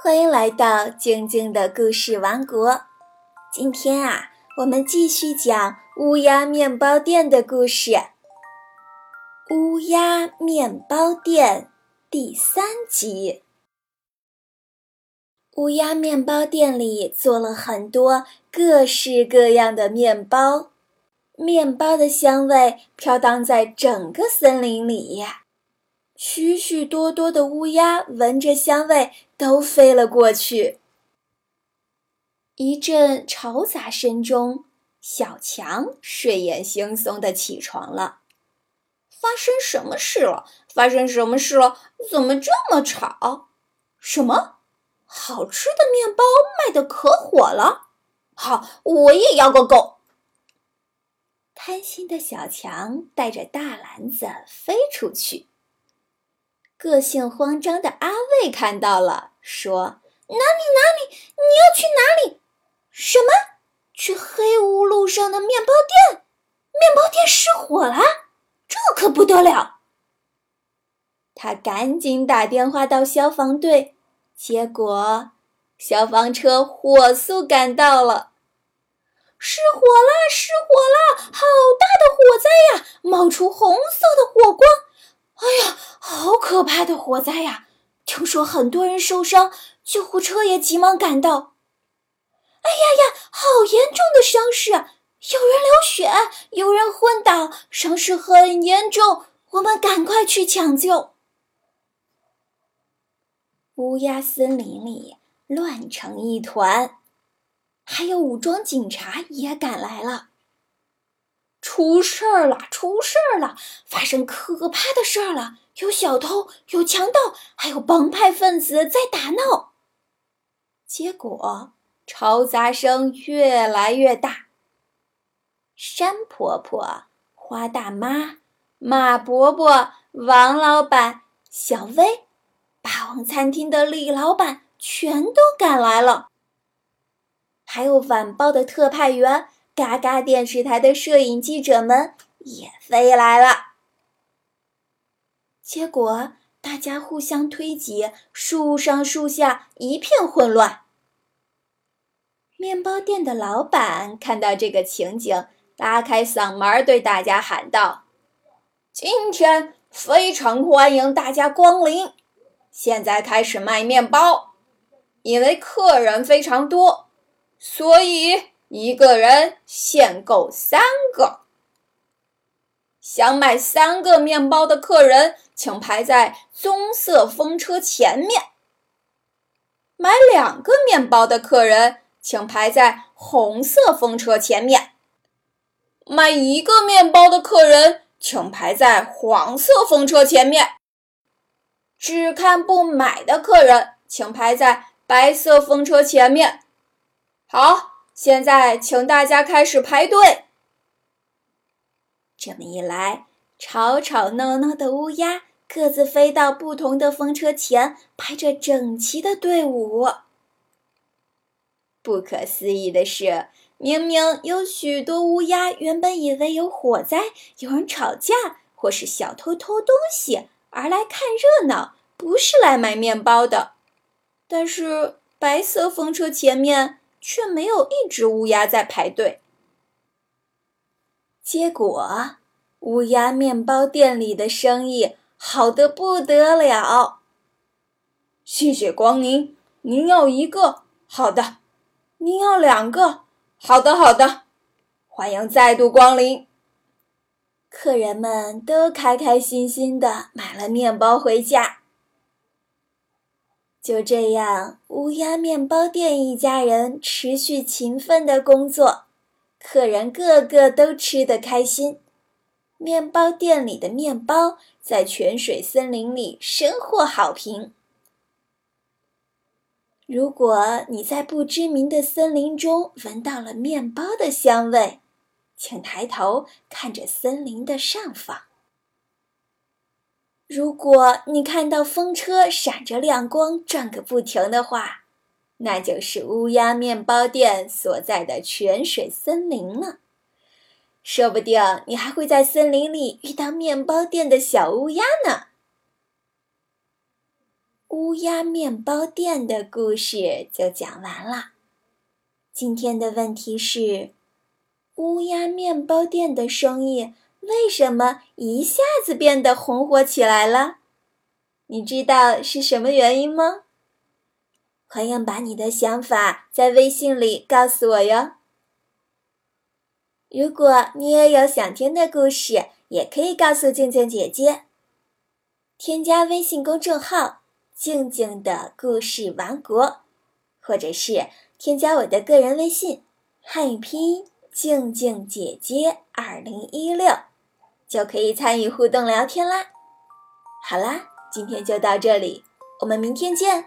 欢迎来到静静的故事王国。今天啊，我们继续讲乌鸦面包店的故事。乌鸦面包店第三集。乌鸦面包店里做了很多各式各样的面包，面包的香味飘荡在整个森林里。许许多多的乌鸦闻着香味，都飞了过去。一阵嘈杂声中，小强睡眼惺忪地起床了。发生什么事了？发生什么事了？怎么这么吵？什么？好吃的面包卖得可火了！好，我也要个够。贪心的小强带着大篮子飞出去。个性慌张的阿卫看到了，说：“哪里哪里？你要去哪里？什么？去黑屋路上的面包店？面包店失火了？这可不得了！”他赶紧打电话到消防队，结果消防车火速赶到了。失火啦！失火啦！好大的火灾呀！冒出红色的火光！哎呀！好可怕的火灾呀！听说很多人受伤，救护车也急忙赶到。哎呀呀，好严重的伤势！有人流血，有人昏倒，伤势很严重。我们赶快去抢救。乌鸦森林里乱成一团，还有武装警察也赶来了。出事儿了！出事儿了！发生可怕的事儿了！有小偷，有强盗，还有帮派分子在打闹。结果嘈杂声越来越大。山婆婆、花大妈、马伯伯、王老板、小薇、霸王餐厅的李老板全都赶来了，还有晚报的特派员。嘎嘎电视台的摄影记者们也飞来了，结果大家互相推挤，树上树下一片混乱。面包店的老板看到这个情景，拉开嗓门对大家喊道：“今天非常欢迎大家光临，现在开始卖面包，因为客人非常多，所以。”一个人限购三个。想买三个面包的客人，请排在棕色风车前面；买两个面包的客人，请排在红色风车前面；买一个面包的客人，请排在黄色风车前面；只看不买的客人，请排在白色风车前面。好。现在，请大家开始排队。这么一来，吵吵闹闹的乌鸦各自飞到不同的风车前，排着整齐的队伍。不可思议的是，明明有许多乌鸦原本以为有火灾、有人吵架或是小偷偷东西而来看热闹，不是来买面包的，但是白色风车前面。却没有一只乌鸦在排队。结果，乌鸦面包店里的生意好的不得了。谢谢光临，您要一个？好的。您要两个？好的，好的。欢迎再度光临。客人们都开开心心的买了面包回家。就这样，乌鸦面包店一家人持续勤奋的工作，客人个个都吃得开心。面包店里的面包在泉水森林里深获好评。如果你在不知名的森林中闻到了面包的香味，请抬头看着森林的上方。如果你看到风车闪着亮光转个不停的话，那就是乌鸦面包店所在的泉水森林了。说不定你还会在森林里遇到面包店的小乌鸦呢。乌鸦面包店的故事就讲完了。今天的问题是：乌鸦面包店的生意为什么一下子变得红火起来了？你知道是什么原因吗？欢迎把你的想法在微信里告诉我哟。如果你也有想听的故事，也可以告诉静静姐姐。添加微信公众号“静静的故事王国”，或者是添加我的个人微信“汉语拼音静静姐姐二零一六”，就可以参与互动聊天啦。好啦，今天就到这里，我们明天见。